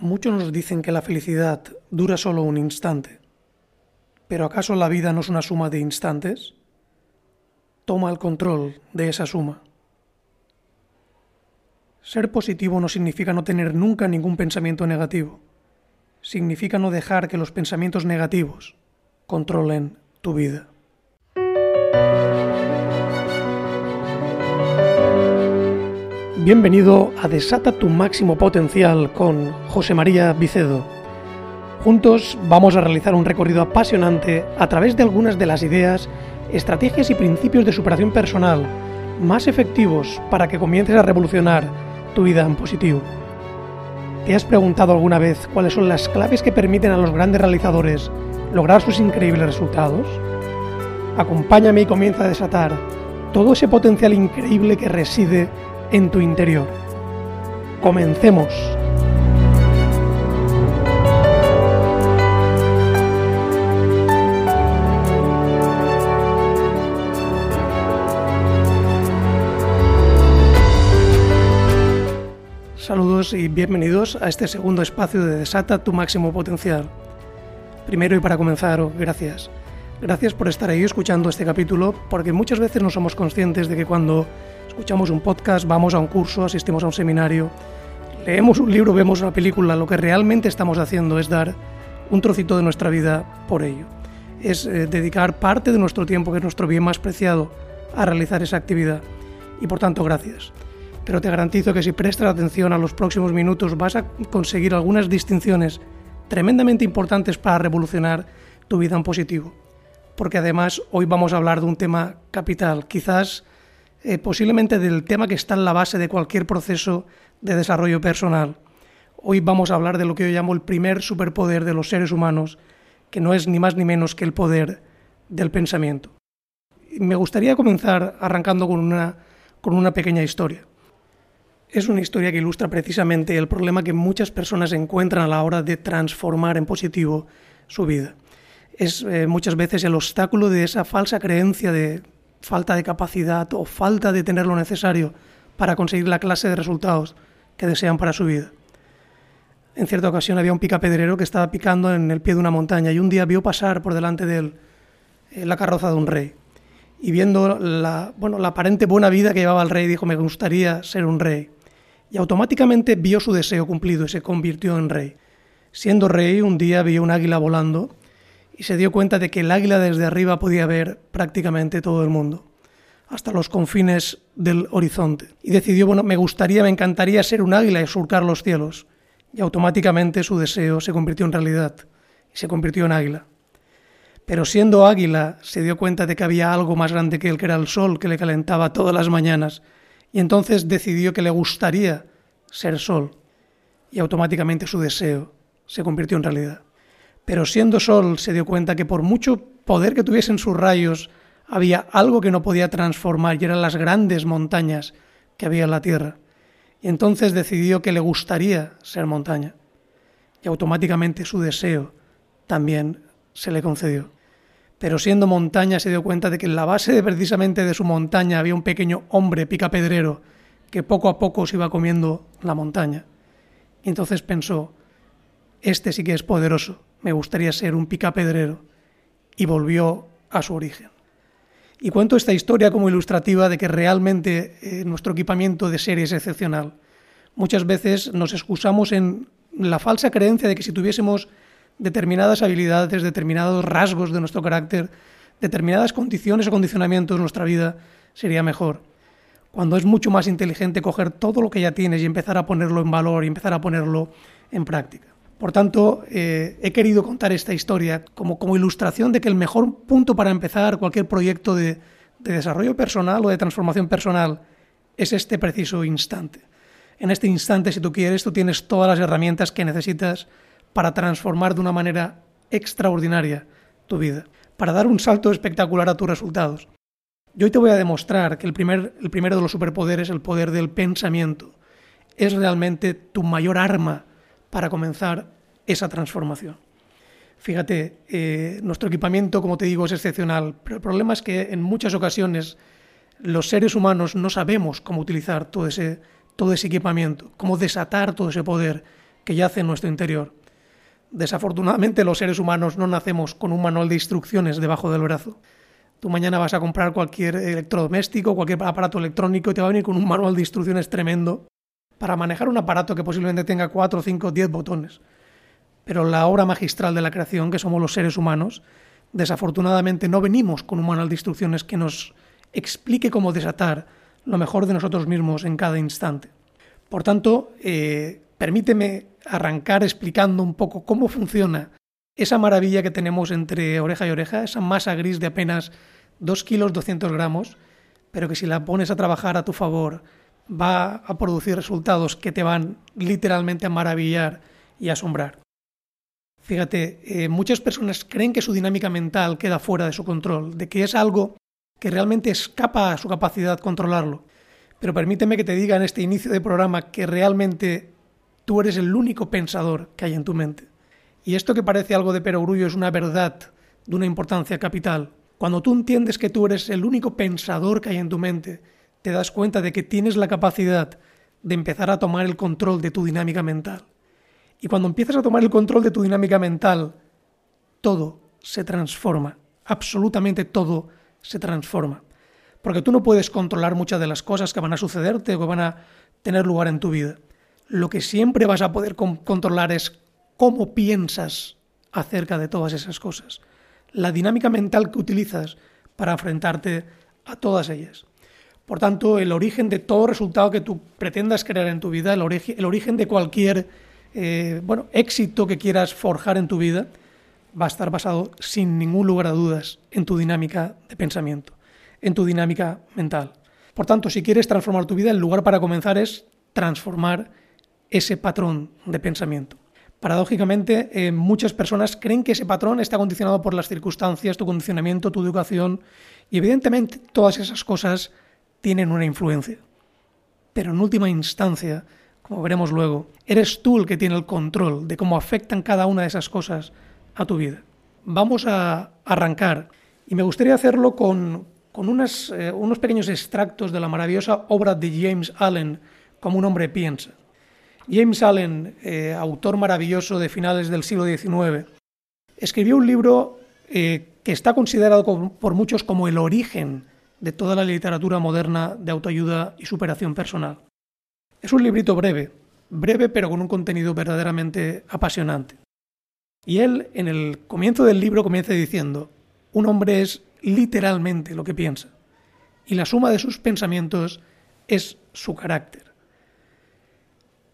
Muchos nos dicen que la felicidad dura solo un instante. ¿Pero acaso la vida no es una suma de instantes? Toma el control de esa suma. Ser positivo no significa no tener nunca ningún pensamiento negativo. Significa no dejar que los pensamientos negativos controlen tu vida. Bienvenido a Desata tu máximo potencial con José María Vicedo. Juntos vamos a realizar un recorrido apasionante a través de algunas de las ideas, estrategias y principios de superación personal más efectivos para que comiences a revolucionar tu vida en positivo. ¿Te has preguntado alguna vez cuáles son las claves que permiten a los grandes realizadores lograr sus increíbles resultados? Acompáñame y comienza a desatar todo ese potencial increíble que reside en tu interior. Comencemos. Saludos y bienvenidos a este segundo espacio de Desata tu máximo potencial. Primero y para comenzar, gracias. Gracias por estar ahí escuchando este capítulo, porque muchas veces no somos conscientes de que cuando escuchamos un podcast, vamos a un curso, asistimos a un seminario, leemos un libro, vemos una película, lo que realmente estamos haciendo es dar un trocito de nuestra vida por ello. Es eh, dedicar parte de nuestro tiempo, que es nuestro bien más preciado, a realizar esa actividad. Y por tanto, gracias. Pero te garantizo que si prestas atención a los próximos minutos vas a conseguir algunas distinciones tremendamente importantes para revolucionar tu vida en positivo. Porque además hoy vamos a hablar de un tema capital, quizás eh, posiblemente del tema que está en la base de cualquier proceso de desarrollo personal. Hoy vamos a hablar de lo que yo llamo el primer superpoder de los seres humanos, que no es ni más ni menos que el poder del pensamiento. Me gustaría comenzar arrancando con una, con una pequeña historia. Es una historia que ilustra precisamente el problema que muchas personas encuentran a la hora de transformar en positivo su vida. Es eh, muchas veces el obstáculo de esa falsa creencia de falta de capacidad o falta de tener lo necesario para conseguir la clase de resultados que desean para su vida. En cierta ocasión había un picapedrero que estaba picando en el pie de una montaña y un día vio pasar por delante de él eh, la carroza de un rey. Y viendo la, bueno, la aparente buena vida que llevaba el rey, dijo, me gustaría ser un rey. Y automáticamente vio su deseo cumplido y se convirtió en rey. Siendo rey, un día vio un águila volando y se dio cuenta de que el águila desde arriba podía ver prácticamente todo el mundo, hasta los confines del horizonte. Y decidió, bueno, me gustaría, me encantaría ser un águila y surcar los cielos. Y automáticamente su deseo se convirtió en realidad y se convirtió en águila. Pero siendo águila se dio cuenta de que había algo más grande que él, que era el sol que le calentaba todas las mañanas, y entonces decidió que le gustaría ser sol, y automáticamente su deseo se convirtió en realidad. Pero siendo Sol se dio cuenta que por mucho poder que tuviesen sus rayos, había algo que no podía transformar y eran las grandes montañas que había en la Tierra. Y entonces decidió que le gustaría ser montaña. Y automáticamente su deseo también se le concedió. Pero siendo montaña se dio cuenta de que en la base de precisamente de su montaña había un pequeño hombre picapedrero que poco a poco se iba comiendo la montaña. Y entonces pensó, este sí que es poderoso, me gustaría ser un picapedrero, y volvió a su origen. Y cuento esta historia como ilustrativa de que realmente eh, nuestro equipamiento de ser es excepcional. Muchas veces nos excusamos en la falsa creencia de que si tuviésemos determinadas habilidades, determinados rasgos de nuestro carácter, determinadas condiciones o condicionamientos en nuestra vida, sería mejor. Cuando es mucho más inteligente coger todo lo que ya tienes y empezar a ponerlo en valor y empezar a ponerlo en práctica. Por tanto, eh, he querido contar esta historia como, como, ilustración de que el mejor punto para empezar cualquier proyecto de, de desarrollo personal o de transformación personal es este preciso instante. En este instante, si tú quieres, tú tienes todas las herramientas que necesitas para transformar de una manera extraordinaria tu vida, para dar un salto espectacular a tus resultados. Yo hoy te voy a demostrar que el, primer, el primero de los superpoderes, el poder del pensamiento, es realmente tu mayor arma para comenzar esa transformación. Fíjate, eh, nuestro equipamiento, como te digo, es excepcional, pero el problema es que en muchas ocasiones los seres humanos no sabemos cómo utilizar todo ese, todo ese equipamiento, cómo desatar todo ese poder que yace en nuestro interior. Desafortunadamente los seres humanos no nacemos con un manual de instrucciones debajo del brazo. Tú mañana vas a comprar cualquier electrodoméstico, cualquier aparato electrónico y te va a venir con un manual de instrucciones tremendo para manejar un aparato que posiblemente tenga 4, 5, 10 botones. Pero la obra magistral de la creación, que somos los seres humanos, desafortunadamente no venimos con un manual de instrucciones que nos explique cómo desatar lo mejor de nosotros mismos en cada instante. Por tanto, eh, permíteme arrancar explicando un poco cómo funciona esa maravilla que tenemos entre oreja y oreja, esa masa gris de apenas 2 kilos 200 gramos, pero que si la pones a trabajar a tu favor va a producir resultados que te van literalmente a maravillar y asombrar. Fíjate, eh, muchas personas creen que su dinámica mental queda fuera de su control, de que es algo que realmente escapa a su capacidad controlarlo. Pero permíteme que te diga en este inicio de programa que realmente tú eres el único pensador que hay en tu mente. Y esto que parece algo de perogrullo es una verdad de una importancia capital. Cuando tú entiendes que tú eres el único pensador que hay en tu mente, te das cuenta de que tienes la capacidad de empezar a tomar el control de tu dinámica mental. Y cuando empiezas a tomar el control de tu dinámica mental, todo se transforma, absolutamente todo se transforma. Porque tú no puedes controlar muchas de las cosas que van a sucederte o que van a tener lugar en tu vida. Lo que siempre vas a poder controlar es cómo piensas acerca de todas esas cosas. La dinámica mental que utilizas para enfrentarte a todas ellas. Por tanto, el origen de todo resultado que tú pretendas crear en tu vida, el, origen de cualquier eh, bueno, éxito que quieras forjar en tu vida, va a estar basado sin ningún lugar a dudas en tu dinámica de pensamiento, en tu dinámica mental. Por tanto, si quieres transformar tu vida, el lugar para comenzar es transformar ese patrón de pensamiento. Paradójicamente, eh, muchas personas creen que ese patrón está condicionado por las circunstancias, tu condicionamiento, tu educación, y evidentemente todas esas cosas tienen una influencia. Pero en última instancia, como veremos luego, eres tú el que tiene el control de cómo afectan cada una de esas cosas a tu vida. Vamos a arrancar y me gustaría hacerlo con, eh, unos pequeños extractos de la maravillosa obra de James Allen, Como un hombre piensa. James Allen, eh, autor maravilloso de finales del siglo XIX, escribió un libro eh, que está considerado por muchos como el origen de toda la literatura moderna de autoayuda y superación personal. Es un librito breve, breve pero con un contenido verdaderamente apasionante. Y él, en el comienzo del libro, comienza diciendo, un hombre es literalmente lo que piensa, y la suma de sus pensamientos es su carácter.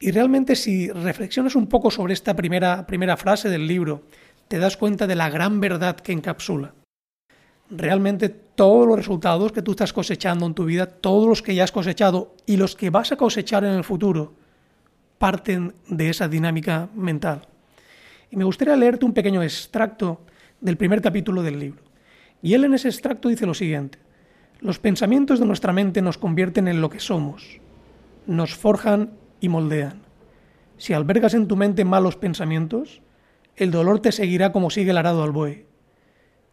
Y realmente si reflexionas un poco sobre esta primera, primera frase del libro, te das cuenta de la gran verdad que encapsula. Realmente todos los resultados que tú estás cosechando en tu vida, todos los que ya has cosechado y los que vas a cosechar en el futuro, parten de esa dinámica mental. Y me gustaría leerte un pequeño extracto del primer capítulo del libro. Y él en ese extracto dice lo siguiente. Los pensamientos de nuestra mente nos convierten en lo que somos, nos forjan y moldean. Si albergas en tu mente malos pensamientos, el dolor te seguirá como sigue el arado al buey.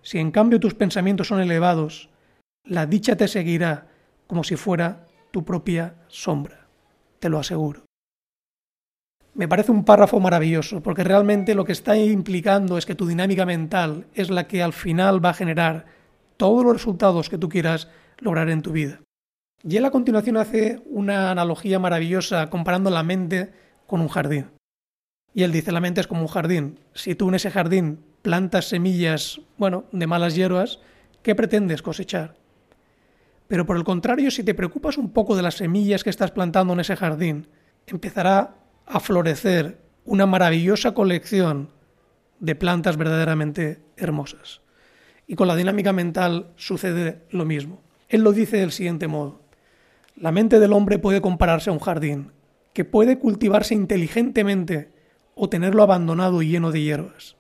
Si en cambio tus pensamientos son elevados, la dicha te seguirá como si fuera tu propia sombra, te lo aseguro me parece un párrafo maravilloso, porque realmente lo que está implicando es que tu dinámica mental es la que al final va a generar todos los resultados que tú quieras lograr en tu vida. Y él a continuación hace una analogía maravillosa comparando la mente con un jardín. Y él dice, la mente es como un jardín. Si tú en ese jardín plantas semillas, bueno, de malas hierbas, ¿qué pretendes cosechar? Pero por el contrario, si te preocupas un poco de las semillas que estás plantando en ese jardín, empezará a florecer una maravillosa colección de plantas verdaderamente hermosas. Y con la dinámica mental sucede lo mismo. Él lo dice del siguiente modo. La mente del hombre puede compararse a un jardín, que puede cultivarse inteligentemente o tenerlo abandonado y lleno de hierbas.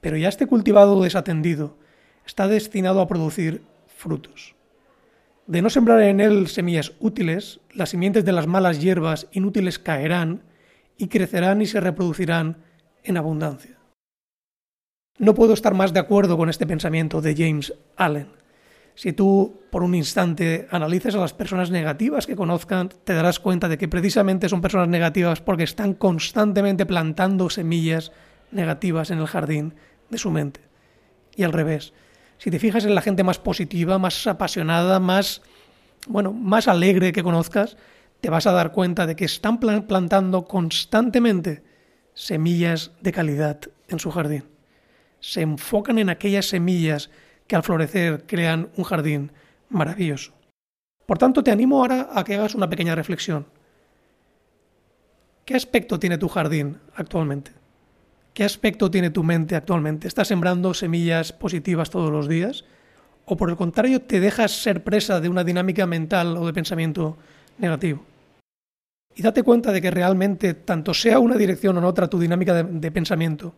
Pero ya esté cultivado desatendido, está destinado a producir frutos. De no sembrar en él semillas útiles, las simientes de las malas hierbas inútiles caerán y crecerán y se reproducirán en abundancia. No puedo estar más de acuerdo con este pensamiento de James Allen. Si tú por un instante analices a las personas negativas que conozcan, te darás cuenta de que precisamente son personas negativas porque están constantemente plantando semillas negativas en el jardín de su mente. Y al revés, si te fijas en la gente más positiva, más apasionada, más bueno, más alegre que conozcas, te vas a dar cuenta de que están plantando constantemente semillas de calidad en su jardín. Se enfocan en aquellas semillas que al florecer crean un jardín maravilloso. Por tanto, te animo ahora a que hagas una pequeña reflexión. ¿Qué aspecto tiene tu jardín actualmente? ¿Qué aspecto tiene tu mente actualmente? ¿Estás sembrando semillas positivas todos los días? ¿O por el contrario te dejas ser presa de una dinámica mental o de pensamiento negativo? Y date cuenta de que realmente, tanto sea una dirección o en otra tu dinámica de, pensamiento,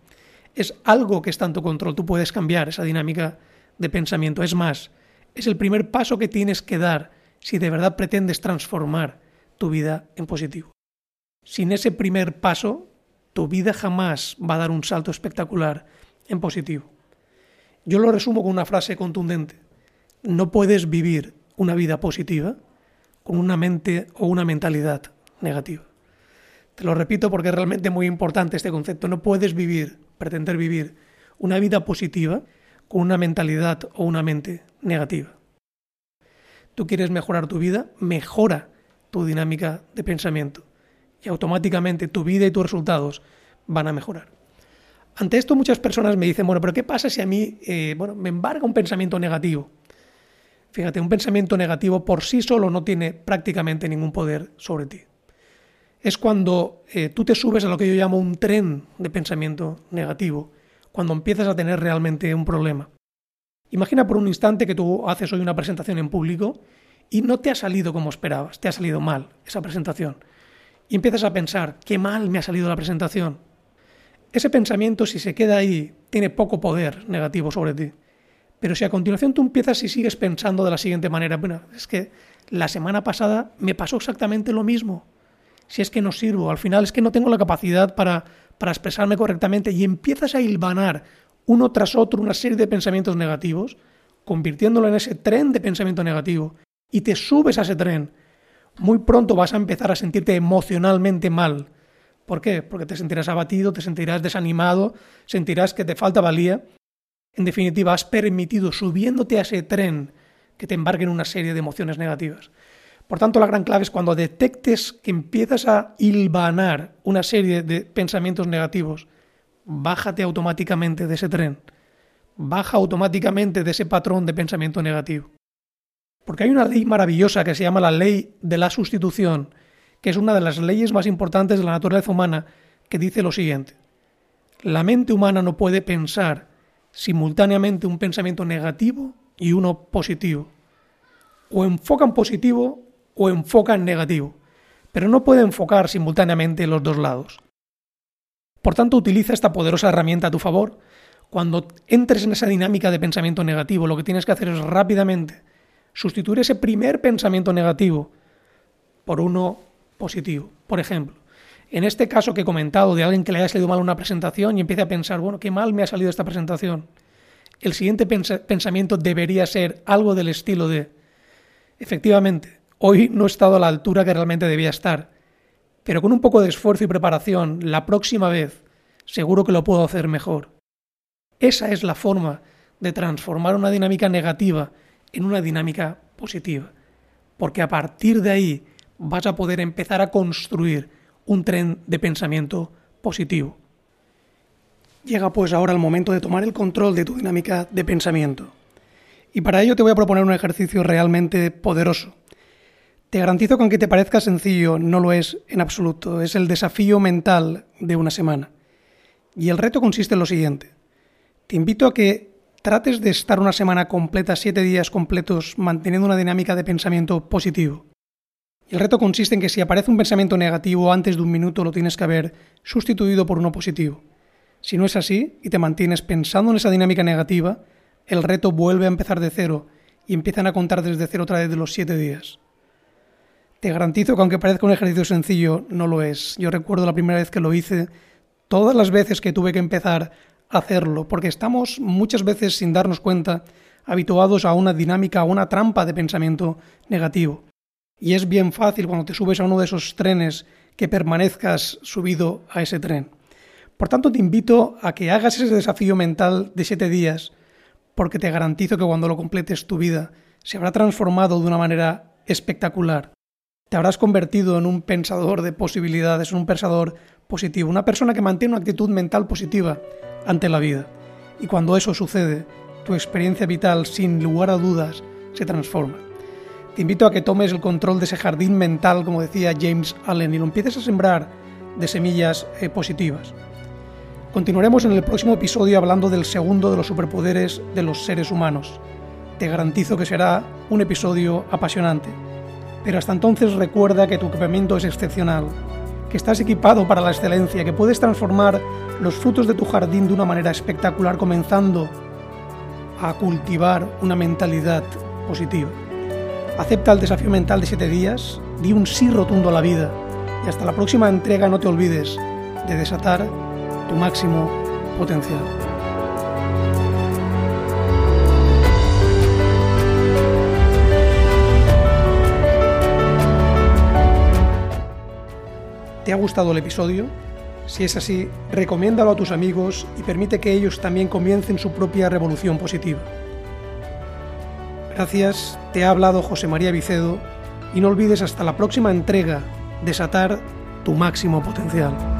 es algo que está en control. Tú puedes cambiar esa dinámica de pensamiento. Es más, es el primer paso que tienes que dar si de verdad pretendes transformar tu vida en positivo. Sin ese primer paso, tu vida jamás va a dar un salto espectacular en positivo. Yo lo resumo con una frase contundente. No puedes vivir una vida positiva con una mente o una mentalidad negativa. Te lo repito porque es realmente muy importante este concepto. No puedes vivir, pretender vivir una vida positiva con una mentalidad o una mente negativa. Tú quieres mejorar tu vida, mejora tu dinámica de pensamiento y automáticamente tu vida y tus resultados van a mejorar. Ante esto muchas personas me dicen, bueno, pero ¿qué pasa si a mí eh, bueno, me embarga un pensamiento negativo? Fíjate, un pensamiento negativo por sí solo no tiene prácticamente ningún poder sobre ti. Es cuando eh, tú te subes a lo que yo llamo un tren de pensamiento negativo cuando empiezas a tener realmente un problema. Imagina por un instante que tú haces hoy una presentación en público y no te ha salido como esperabas, te ha salido mal esa presentación. Y empiezas a pensar, qué mal me ha salido la presentación. Ese pensamiento, si se queda ahí, tiene poco poder negativo sobre ti. Pero si a continuación tú empiezas y sigues pensando de la siguiente manera, bueno, es que la semana pasada me pasó exactamente lo mismo. Si es que no sirvo, al final es que no tengo la capacidad para para expresarme correctamente y empiezas a hilvanar uno tras otro una serie de pensamientos negativos, convirtiéndolo en ese tren de pensamiento negativo, y te subes a ese tren, muy pronto vas a empezar a sentirte emocionalmente mal. ¿Por qué? Porque te sentirás abatido, te sentirás desanimado, sentirás que te falta valía. En definitiva, has permitido, subiéndote a ese tren, que te embarguen una serie de emociones negativas. Por tanto, la gran clave es cuando detectes que empiezas a hilvanar una serie de pensamientos negativos, bájate automáticamente de ese tren, baja automáticamente de ese patrón de pensamiento negativo. Porque hay una ley maravillosa que se llama la ley de la sustitución, que es una de las leyes más importantes de la naturaleza humana, que dice lo siguiente. La mente humana no puede pensar simultáneamente un pensamiento negativo y uno positivo. O enfoca en positivo o enfoca en negativo, pero no puede enfocar simultáneamente los dos lados. Por tanto, utiliza esta poderosa herramienta a tu favor. Cuando entres en esa dinámica de pensamiento negativo, lo que tienes que hacer es rápidamente sustituir ese primer pensamiento negativo por uno positivo. Por ejemplo, en este caso que he comentado de alguien que le haya salido mal una presentación y empiece a pensar, bueno, qué mal me ha salido esta presentación. El siguiente pensamiento debería ser algo del estilo de, efectivamente, Hoy no he estado a la altura que realmente debía estar, pero con un poco de esfuerzo y preparación, la próxima vez seguro que lo puedo hacer mejor. Esa es la forma de transformar una dinámica negativa en una dinámica positiva, porque a partir de ahí vas a poder empezar a construir un tren de pensamiento positivo. Llega pues ahora el momento de tomar el control de tu dinámica de pensamiento. Y para ello te voy a proponer un ejercicio realmente poderoso te garantizo que aunque te parezca sencillo, no lo es en absoluto. Es el desafío mental de una semana. Y el reto consiste en lo siguiente. Te invito a que trates de estar una semana completa, siete días completos, manteniendo una dinámica de pensamiento positivo. El reto consiste en que si aparece un pensamiento negativo antes de un minuto, lo tienes que haber sustituido por uno positivo. Si no es así y te mantienes pensando en esa dinámica negativa, el reto vuelve a empezar de cero y empiezan a contar desde cero otra vez de los siete días. Te garantizo que aunque parezca un ejercicio sencillo, no lo es. Yo recuerdo la primera vez que lo hice, todas las veces que tuve que empezar hacerlo, porque estamos muchas veces sin darnos cuenta habituados a una dinámica, a una trampa de pensamiento negativo. Y es bien fácil cuando te subes a uno de esos trenes que permanezcas subido a ese tren. Por tanto, te invito a que hagas ese desafío mental de siete días, porque te garantizo que cuando lo completes tu vida se habrá transformado de una manera espectacular. Te habrás convertido en un pensador de posibilidades, en un pensador positivo, una persona que mantiene una actitud mental positiva ante la vida. Y cuando eso sucede, tu experiencia vital, sin lugar a dudas, se transforma. Te invito a que tomes el control de ese jardín mental, como decía James Allen, y lo empieces a sembrar de semillas eh, positivas. Continuaremos en el próximo episodio hablando del segundo de los superpoderes de los seres humanos. Te garantizo que será un episodio apasionante. Pero hasta entonces recuerda que tu equipamiento es excepcional, que estás equipado para la excelencia, que puedes transformar los frutos de tu jardín de una manera espectacular comenzando a cultivar una mentalidad positiva. Acepta el desafío mental de 7 días, di un sí rotundo a la vida y hasta la próxima entrega no te olvides de desatar tu máximo potencial. ¿Te ha gustado el episodio? Si es así, recomiéndalo a tus amigos y permite que ellos también comiencen su propia revolución positiva. Gracias, te ha hablado José María Vicedo y no olvides hasta la próxima entrega desatar tu máximo potencial.